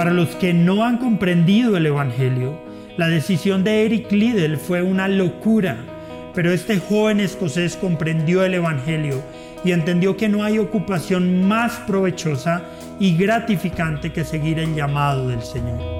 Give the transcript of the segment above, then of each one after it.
Para los que no han comprendido el Evangelio, la decisión de Eric Liddell fue una locura, pero este joven escocés comprendió el Evangelio y entendió que no hay ocupación más provechosa y gratificante que seguir el llamado del Señor.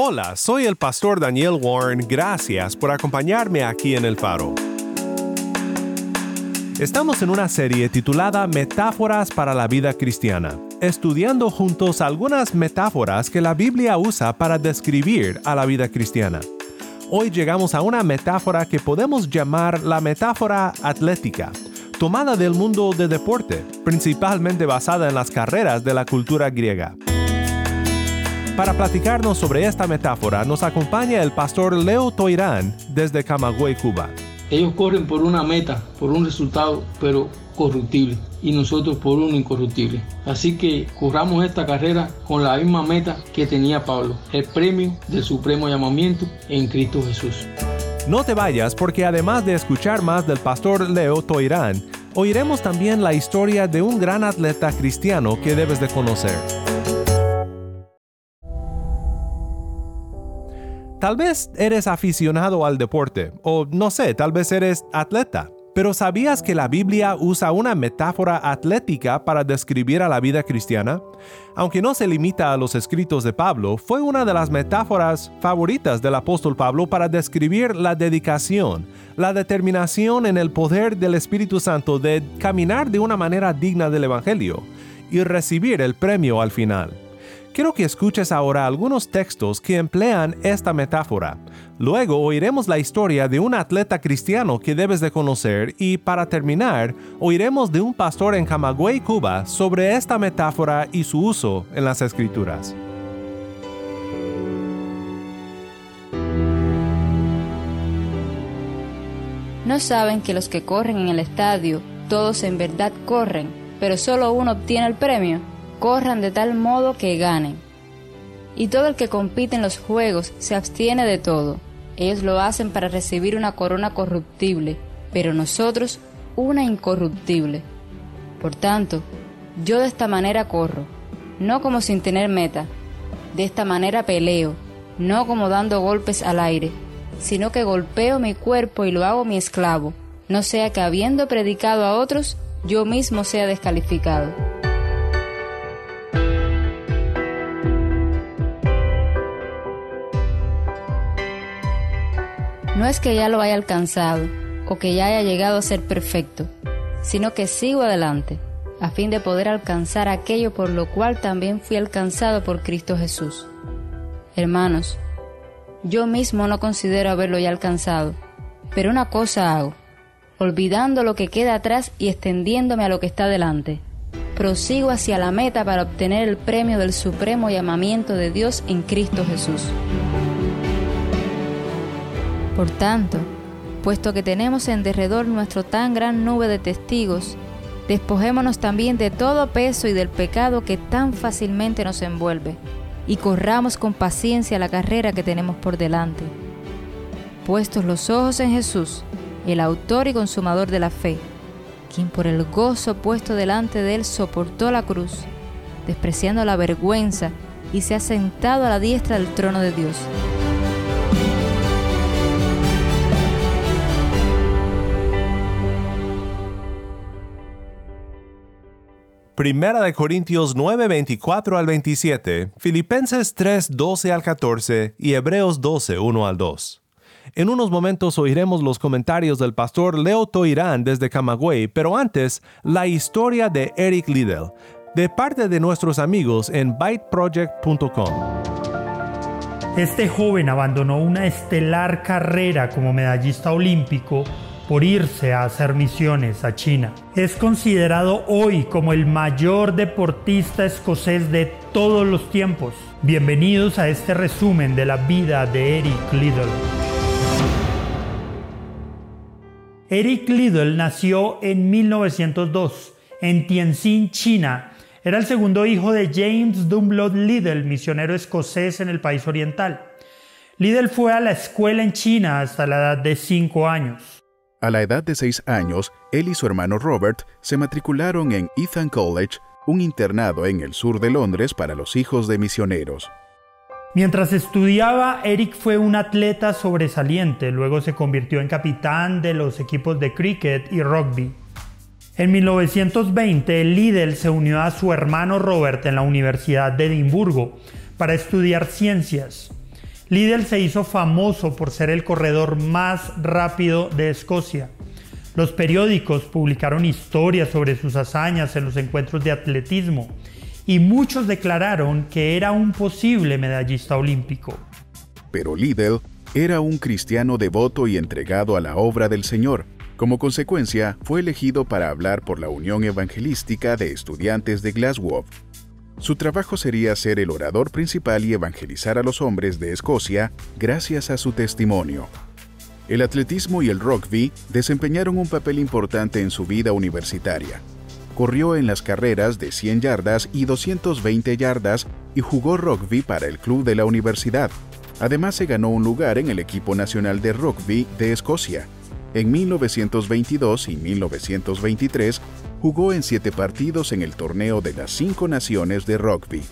Hola, soy el pastor Daniel Warren. Gracias por acompañarme aquí en El Faro. Estamos en una serie titulada Metáforas para la vida cristiana, estudiando juntos algunas metáforas que la Biblia usa para describir a la vida cristiana. Hoy llegamos a una metáfora que podemos llamar la metáfora atlética, tomada del mundo de deporte, principalmente basada en las carreras de la cultura griega. Para platicarnos sobre esta metáfora nos acompaña el pastor Leo Toirán desde Camagüey, Cuba. Ellos corren por una meta, por un resultado, pero corruptible, y nosotros por uno incorruptible. Así que corramos esta carrera con la misma meta que tenía Pablo, el premio del supremo llamamiento en Cristo Jesús. No te vayas porque además de escuchar más del pastor Leo Toirán, oiremos también la historia de un gran atleta cristiano que debes de conocer. Tal vez eres aficionado al deporte, o no sé, tal vez eres atleta. Pero ¿sabías que la Biblia usa una metáfora atlética para describir a la vida cristiana? Aunque no se limita a los escritos de Pablo, fue una de las metáforas favoritas del apóstol Pablo para describir la dedicación, la determinación en el poder del Espíritu Santo de caminar de una manera digna del Evangelio y recibir el premio al final. Quiero que escuches ahora algunos textos que emplean esta metáfora. Luego oiremos la historia de un atleta cristiano que debes de conocer y para terminar, oiremos de un pastor en Camagüey, Cuba, sobre esta metáfora y su uso en las escrituras. ¿No saben que los que corren en el estadio, todos en verdad corren, pero solo uno obtiene el premio? Corran de tal modo que ganen. Y todo el que compite en los juegos se abstiene de todo. Ellos lo hacen para recibir una corona corruptible, pero nosotros una incorruptible. Por tanto, yo de esta manera corro, no como sin tener meta, de esta manera peleo, no como dando golpes al aire, sino que golpeo mi cuerpo y lo hago mi esclavo, no sea que habiendo predicado a otros, yo mismo sea descalificado. No es que ya lo haya alcanzado o que ya haya llegado a ser perfecto, sino que sigo adelante, a fin de poder alcanzar aquello por lo cual también fui alcanzado por Cristo Jesús. Hermanos, yo mismo no considero haberlo ya alcanzado, pero una cosa hago, olvidando lo que queda atrás y extendiéndome a lo que está delante. Prosigo hacia la meta para obtener el premio del supremo llamamiento de Dios en Cristo Jesús. Por tanto, puesto que tenemos en derredor nuestro tan gran nube de testigos, despojémonos también de todo peso y del pecado que tan fácilmente nos envuelve, y corramos con paciencia la carrera que tenemos por delante. Puestos los ojos en Jesús, el autor y consumador de la fe, quien por el gozo puesto delante de él soportó la cruz, despreciando la vergüenza, y se ha sentado a la diestra del trono de Dios. Primera de Corintios 9, 24 al 27, Filipenses 3, 12 al 14 y Hebreos 12, 1 al 2. En unos momentos oiremos los comentarios del pastor Leo Toirán desde Camagüey, pero antes, la historia de Eric Liddell, de parte de nuestros amigos en byteproject.com. Este joven abandonó una estelar carrera como medallista olímpico por irse a hacer misiones a China. Es considerado hoy como el mayor deportista escocés de todos los tiempos. Bienvenidos a este resumen de la vida de Eric Liddell. Eric Liddell nació en 1902 en Tianjin, China. Era el segundo hijo de James Dunlop Liddell, misionero escocés en el país oriental. Liddell fue a la escuela en China hasta la edad de 5 años. A la edad de seis años, él y su hermano Robert se matricularon en Ethan College, un internado en el sur de Londres para los hijos de misioneros. Mientras estudiaba, Eric fue un atleta sobresaliente, luego se convirtió en capitán de los equipos de cricket y rugby. En 1920, Liddell se unió a su hermano Robert en la Universidad de Edimburgo para estudiar ciencias. Liddell se hizo famoso por ser el corredor más rápido de Escocia. Los periódicos publicaron historias sobre sus hazañas en los encuentros de atletismo y muchos declararon que era un posible medallista olímpico. Pero Liddell era un cristiano devoto y entregado a la obra del Señor. Como consecuencia, fue elegido para hablar por la Unión Evangelística de Estudiantes de Glasgow su trabajo sería ser el orador principal y evangelizar a los hombres de Escocia gracias a su testimonio. El atletismo y el rugby desempeñaron un papel importante en su vida universitaria. Corrió en las carreras de 100 yardas y 220 yardas y jugó rugby para el club de la universidad. Además se ganó un lugar en el equipo nacional de rugby de Escocia. En 1922 y 1923 jugó en siete partidos en el torneo de las cinco naciones de rugby.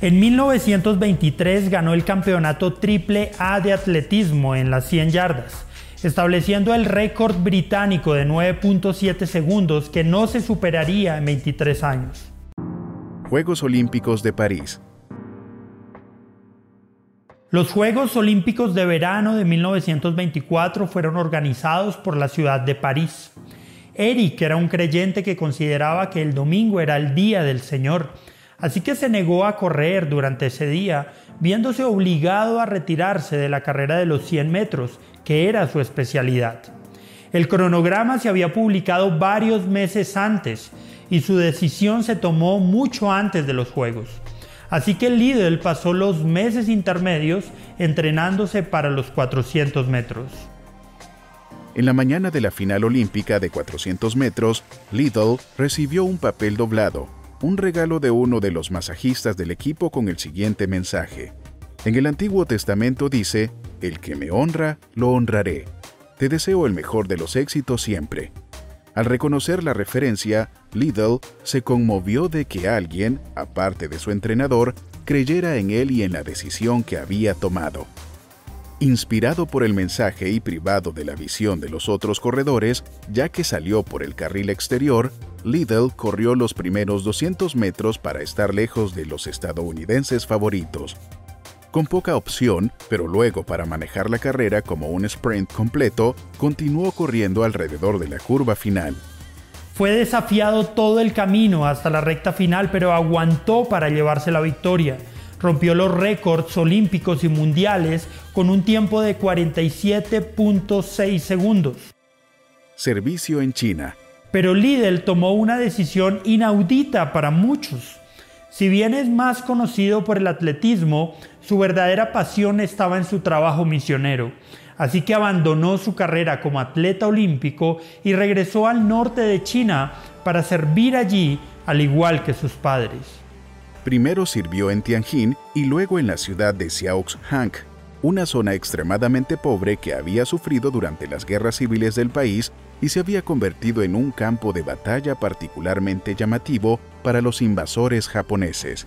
En 1923 ganó el campeonato triple A de atletismo en las 100 yardas, estableciendo el récord británico de 9.7 segundos que no se superaría en 23 años. Juegos Olímpicos de París. Los Juegos Olímpicos de Verano de 1924 fueron organizados por la ciudad de París. Eric era un creyente que consideraba que el domingo era el día del Señor, así que se negó a correr durante ese día, viéndose obligado a retirarse de la carrera de los 100 metros, que era su especialidad. El cronograma se había publicado varios meses antes y su decisión se tomó mucho antes de los Juegos. Así que Lidl pasó los meses intermedios entrenándose para los 400 metros. En la mañana de la final olímpica de 400 metros, Little recibió un papel doblado, un regalo de uno de los masajistas del equipo con el siguiente mensaje. En el Antiguo Testamento dice, El que me honra, lo honraré. Te deseo el mejor de los éxitos siempre. Al reconocer la referencia, Liddell se conmovió de que alguien, aparte de su entrenador, creyera en él y en la decisión que había tomado. Inspirado por el mensaje y privado de la visión de los otros corredores, ya que salió por el carril exterior, Liddell corrió los primeros 200 metros para estar lejos de los estadounidenses favoritos. Con poca opción, pero luego para manejar la carrera como un sprint completo, continuó corriendo alrededor de la curva final. Fue desafiado todo el camino hasta la recta final, pero aguantó para llevarse la victoria rompió los récords olímpicos y mundiales con un tiempo de 47.6 segundos. Servicio en China. Pero Lidl tomó una decisión inaudita para muchos. Si bien es más conocido por el atletismo, su verdadera pasión estaba en su trabajo misionero. Así que abandonó su carrera como atleta olímpico y regresó al norte de China para servir allí al igual que sus padres. Primero sirvió en Tianjin y luego en la ciudad de Xiaoxhang, una zona extremadamente pobre que había sufrido durante las guerras civiles del país y se había convertido en un campo de batalla particularmente llamativo para los invasores japoneses.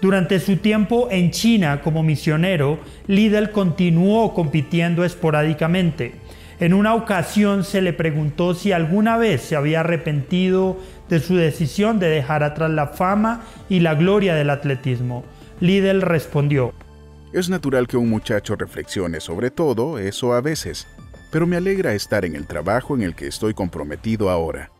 Durante su tiempo en China como misionero, Liddell continuó compitiendo esporádicamente. En una ocasión se le preguntó si alguna vez se había arrepentido de su decisión de dejar atrás la fama y la gloria del atletismo. Liddell respondió, Es natural que un muchacho reflexione sobre todo eso a veces, pero me alegra estar en el trabajo en el que estoy comprometido ahora.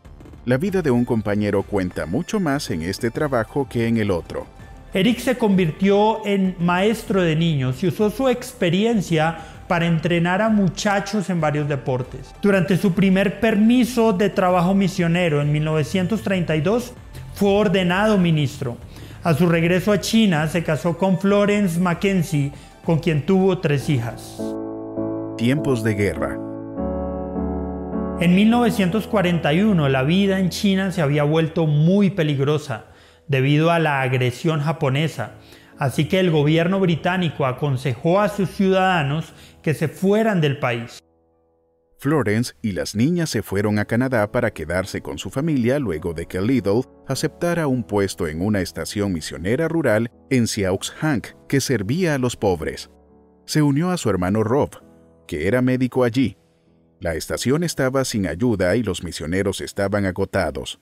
La vida de un compañero cuenta mucho más en este trabajo que en el otro. Eric se convirtió en maestro de niños y usó su experiencia para entrenar a muchachos en varios deportes. Durante su primer permiso de trabajo misionero en 1932, fue ordenado ministro. A su regreso a China se casó con Florence Mackenzie, con quien tuvo tres hijas. Tiempos de guerra. En 1941 la vida en China se había vuelto muy peligrosa debido a la agresión japonesa, así que el gobierno británico aconsejó a sus ciudadanos que se fueran del país. Florence y las niñas se fueron a Canadá para quedarse con su familia luego de que Lidl aceptara un puesto en una estación misionera rural en Hank que servía a los pobres. Se unió a su hermano Rob, que era médico allí. La estación estaba sin ayuda y los misioneros estaban agotados.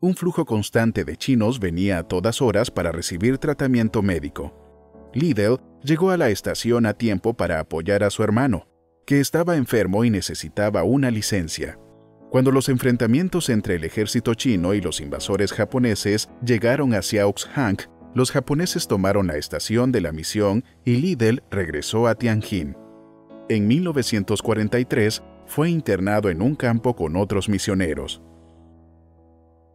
Un flujo constante de chinos venía a todas horas para recibir tratamiento médico. Lidl llegó a la estación a tiempo para apoyar a su hermano, que estaba enfermo y necesitaba una licencia. Cuando los enfrentamientos entre el ejército chino y los invasores japoneses llegaron a Xiaoxhang, los japoneses tomaron la estación de la misión y Lidl regresó a Tianjin. En 1943 fue internado en un campo con otros misioneros.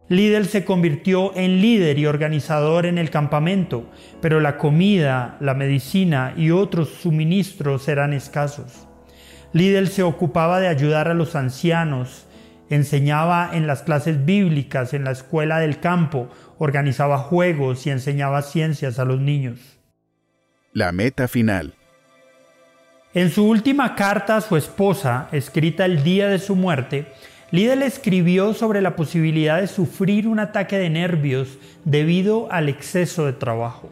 Lidl se convirtió en líder y organizador en el campamento, pero la comida, la medicina y otros suministros eran escasos. Lidl se ocupaba de ayudar a los ancianos, enseñaba en las clases bíblicas, en la escuela del campo, organizaba juegos y enseñaba ciencias a los niños. La meta final. En su última carta a su esposa, escrita el día de su muerte, Lidl escribió sobre la posibilidad de sufrir un ataque de nervios debido al exceso de trabajo.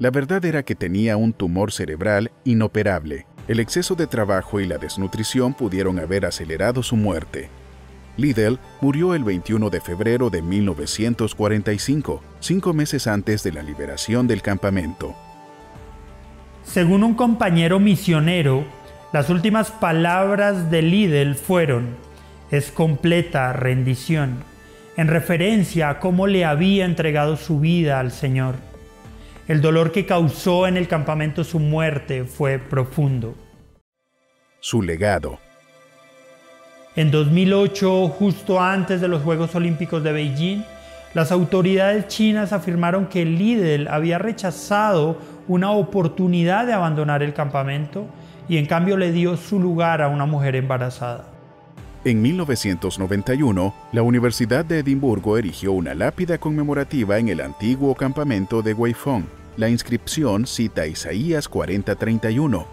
La verdad era que tenía un tumor cerebral inoperable. El exceso de trabajo y la desnutrición pudieron haber acelerado su muerte. Lidl murió el 21 de febrero de 1945, cinco meses antes de la liberación del campamento. Según un compañero misionero, las últimas palabras de Lidl fueron, es completa rendición, en referencia a cómo le había entregado su vida al Señor. El dolor que causó en el campamento su muerte fue profundo. Su legado. En 2008, justo antes de los Juegos Olímpicos de Beijing, las autoridades chinas afirmaron que Lidl había rechazado una oportunidad de abandonar el campamento y en cambio le dio su lugar a una mujer embarazada. En 1991, la Universidad de Edimburgo erigió una lápida conmemorativa en el antiguo campamento de Weifong. La inscripción cita Isaías 40:31.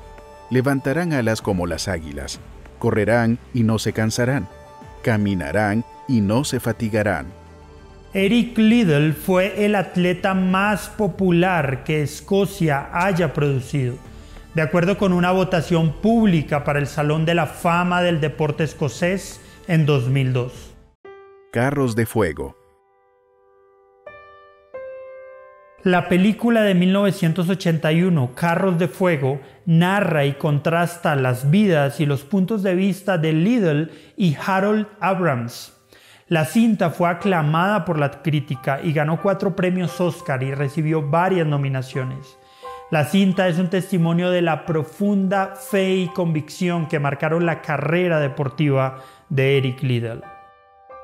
Levantarán alas como las águilas, correrán y no se cansarán, caminarán y no se fatigarán. Eric Liddell fue el atleta más popular que Escocia haya producido de acuerdo con una votación pública para el Salón de la Fama del Deporte Escocés en 2002. Carros de Fuego. La película de 1981, Carros de Fuego, narra y contrasta las vidas y los puntos de vista de Lidl y Harold Abrams. La cinta fue aclamada por la crítica y ganó cuatro premios Oscar y recibió varias nominaciones. La cinta es un testimonio de la profunda fe y convicción que marcaron la carrera deportiva de Eric Liddell.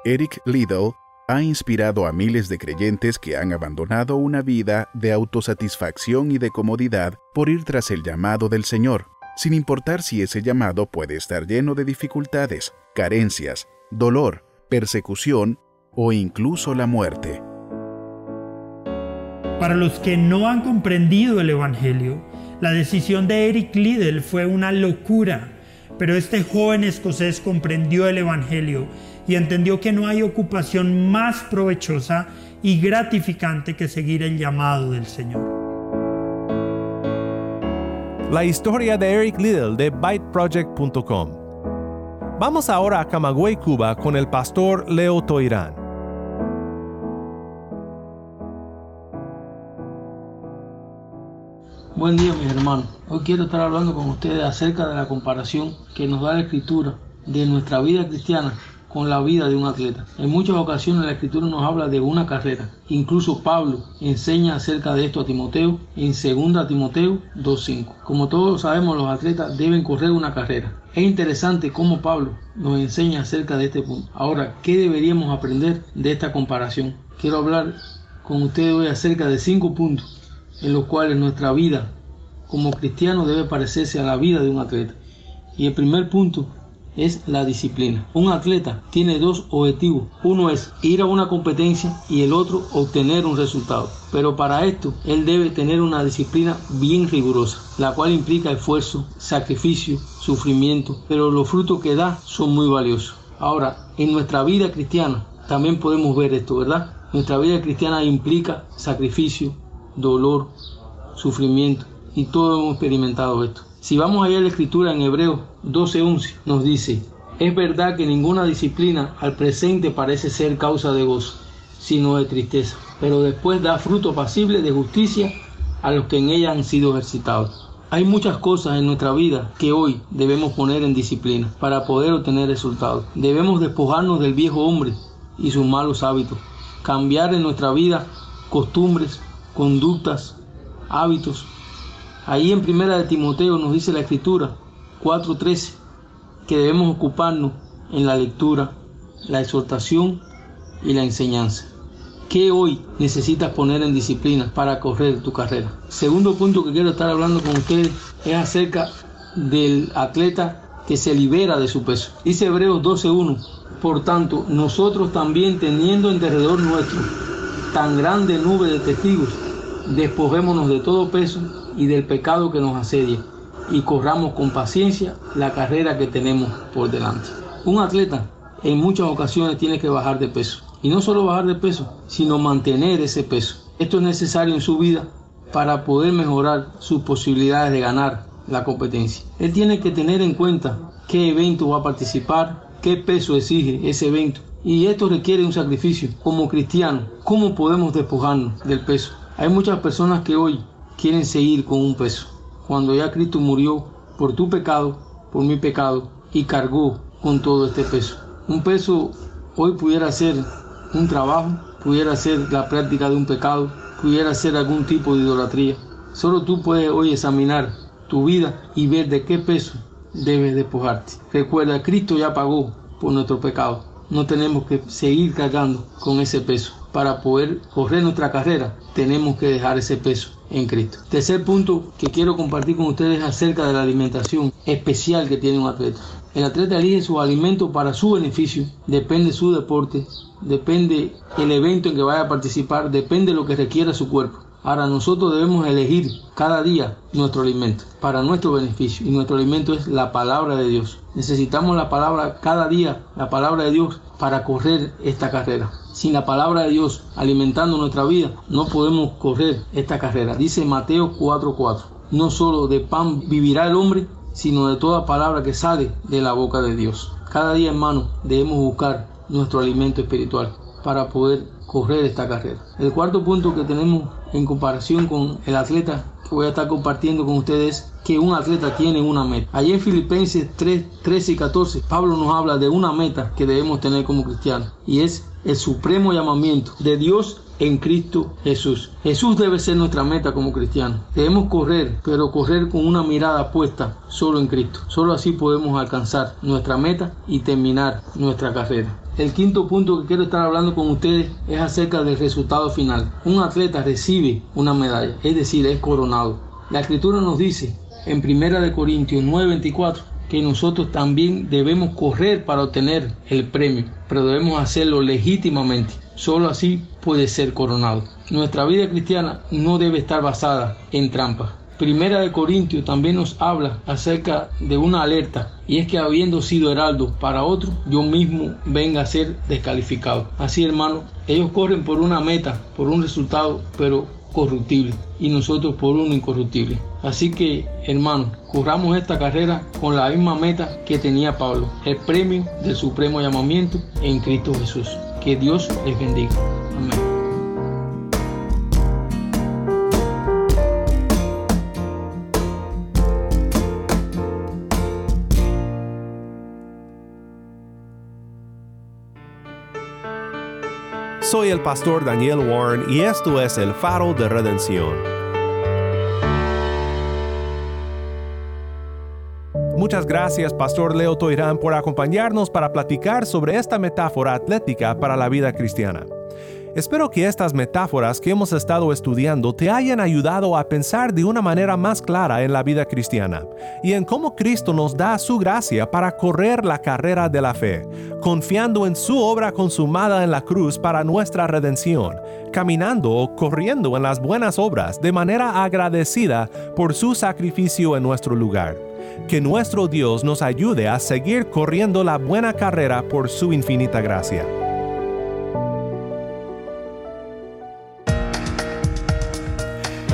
Eric Liddell ha inspirado a miles de creyentes que han abandonado una vida de autosatisfacción y de comodidad por ir tras el llamado del Señor, sin importar si ese llamado puede estar lleno de dificultades, carencias, dolor, persecución o incluso la muerte. Para los que no han comprendido el Evangelio, la decisión de Eric Liddell fue una locura, pero este joven escocés comprendió el Evangelio y entendió que no hay ocupación más provechosa y gratificante que seguir el llamado del Señor. La historia de Eric Liddell de ByteProject.com. Vamos ahora a Camagüey, Cuba, con el pastor Leo Toirán. Buen día mis hermanos. Hoy quiero estar hablando con ustedes acerca de la comparación que nos da la escritura de nuestra vida cristiana con la vida de un atleta. En muchas ocasiones la escritura nos habla de una carrera. Incluso Pablo enseña acerca de esto a Timoteo en 2 Timoteo 2.5. Como todos sabemos, los atletas deben correr una carrera. Es interesante cómo Pablo nos enseña acerca de este punto. Ahora, ¿qué deberíamos aprender de esta comparación? Quiero hablar con ustedes hoy acerca de cinco puntos en los cuales nuestra vida como cristiano debe parecerse a la vida de un atleta. Y el primer punto es la disciplina. Un atleta tiene dos objetivos. Uno es ir a una competencia y el otro obtener un resultado. Pero para esto él debe tener una disciplina bien rigurosa, la cual implica esfuerzo, sacrificio, sufrimiento, pero los frutos que da son muy valiosos. Ahora, en nuestra vida cristiana también podemos ver esto, ¿verdad? Nuestra vida cristiana implica sacrificio, dolor, sufrimiento y todos hemos experimentado esto. Si vamos allá a la escritura en Hebreos 12:11 nos dice, es verdad que ninguna disciplina al presente parece ser causa de gozo, sino de tristeza, pero después da fruto pasible de justicia a los que en ella han sido ejercitados. Hay muchas cosas en nuestra vida que hoy debemos poner en disciplina para poder obtener resultados. Debemos despojarnos del viejo hombre y sus malos hábitos, cambiar en nuestra vida costumbres, conductas, hábitos Ahí en primera de Timoteo nos dice la escritura 4:13 que debemos ocuparnos en la lectura, la exhortación y la enseñanza. ¿Qué hoy necesitas poner en disciplina para correr tu carrera? Segundo punto que quiero estar hablando con ustedes es acerca del atleta que se libera de su peso. Dice Hebreos 12:1, por tanto, nosotros también teniendo en derredor nuestro tan grande nube de testigos, despojémonos de todo peso y del pecado que nos asedia y corramos con paciencia la carrera que tenemos por delante. Un atleta en muchas ocasiones tiene que bajar de peso y no solo bajar de peso, sino mantener ese peso. Esto es necesario en su vida para poder mejorar sus posibilidades de ganar la competencia. Él tiene que tener en cuenta qué evento va a participar, qué peso exige ese evento. Y esto requiere un sacrificio. Como cristiano, ¿cómo podemos despojarnos del peso? Hay muchas personas que hoy quieren seguir con un peso, cuando ya Cristo murió por tu pecado, por mi pecado, y cargó con todo este peso. Un peso hoy pudiera ser un trabajo, pudiera ser la práctica de un pecado, pudiera ser algún tipo de idolatría. Solo tú puedes hoy examinar tu vida y ver de qué peso debes despojarte. Recuerda, Cristo ya pagó por nuestro pecado. No tenemos que seguir cargando con ese peso. Para poder correr nuestra carrera, tenemos que dejar ese peso en Cristo. Tercer punto que quiero compartir con ustedes acerca de la alimentación especial que tiene un atleta. El atleta elige su alimento para su beneficio, depende su deporte, depende el evento en que vaya a participar, depende lo que requiera su cuerpo. Ahora nosotros debemos elegir cada día nuestro alimento para nuestro beneficio y nuestro alimento es la palabra de Dios. Necesitamos la palabra cada día, la palabra de Dios para correr esta carrera. Sin la palabra de Dios alimentando nuestra vida, no podemos correr esta carrera. Dice Mateo 4:4. No solo de pan vivirá el hombre, sino de toda palabra que sale de la boca de Dios. Cada día, hermano, debemos buscar nuestro alimento espiritual para poder correr esta carrera. El cuarto punto que tenemos en comparación con el atleta que voy a estar compartiendo con ustedes que un atleta tiene una meta. Allí en Filipenses 3, 13 y 14, Pablo nos habla de una meta que debemos tener como cristianos y es el supremo llamamiento de Dios en Cristo Jesús. Jesús debe ser nuestra meta como cristianos. Debemos correr, pero correr con una mirada puesta solo en Cristo. Solo así podemos alcanzar nuestra meta y terminar nuestra carrera. El quinto punto que quiero estar hablando con ustedes es acerca del resultado final. Un atleta recibe una medalla, es decir, es coronado. La escritura nos dice en 1 Corintios 9:24 que nosotros también debemos correr para obtener el premio, pero debemos hacerlo legítimamente. Solo así puede ser coronado. Nuestra vida cristiana no debe estar basada en trampas. Primera de Corintios también nos habla acerca de una alerta y es que habiendo sido heraldo para otro, yo mismo venga a ser descalificado. Así hermano, ellos corren por una meta, por un resultado, pero corruptible y nosotros por uno incorruptible. Así que, hermano, corramos esta carrera con la misma meta que tenía Pablo, el premio del supremo llamamiento en Cristo Jesús. Que Dios les bendiga. Soy el pastor Daniel Warren y esto es el faro de redención. Muchas gracias, Pastor Leo Toirán, por acompañarnos para platicar sobre esta metáfora atlética para la vida cristiana. Espero que estas metáforas que hemos estado estudiando te hayan ayudado a pensar de una manera más clara en la vida cristiana y en cómo Cristo nos da su gracia para correr la carrera de la fe, confiando en su obra consumada en la cruz para nuestra redención, caminando o corriendo en las buenas obras de manera agradecida por su sacrificio en nuestro lugar. Que nuestro Dios nos ayude a seguir corriendo la buena carrera por su infinita gracia.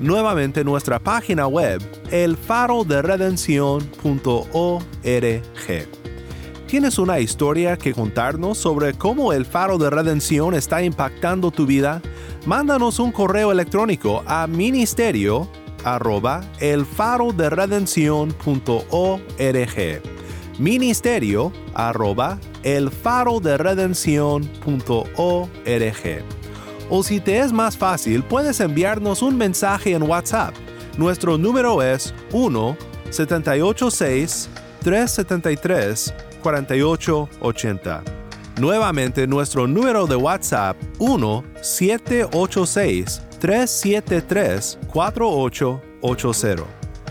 Nuevamente nuestra página web elfaroderedencion.org. ¿Tienes una historia que contarnos sobre cómo el faro de redención está impactando tu vida? Mándanos un correo electrónico a ministerio arroba elfaroderedencion.org ministerio arroba elfaroderedencion.org o si te es más fácil, puedes enviarnos un mensaje en WhatsApp. Nuestro número es 1-786-373-4880. Nuevamente nuestro número de WhatsApp 1-786-373-4880.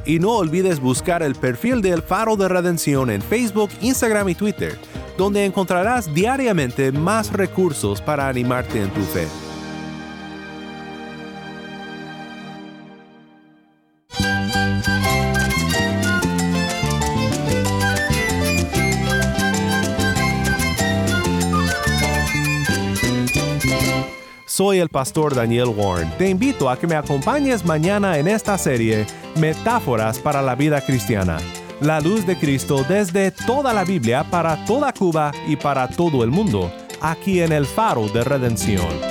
Y no olvides buscar el perfil del Faro de Redención en Facebook, Instagram y Twitter, donde encontrarás diariamente más recursos para animarte en tu fe. Soy el pastor Daniel Warren. Te invito a que me acompañes mañana en esta serie Metáforas para la vida cristiana. La luz de Cristo desde toda la Biblia para toda Cuba y para todo el mundo, aquí en el faro de redención.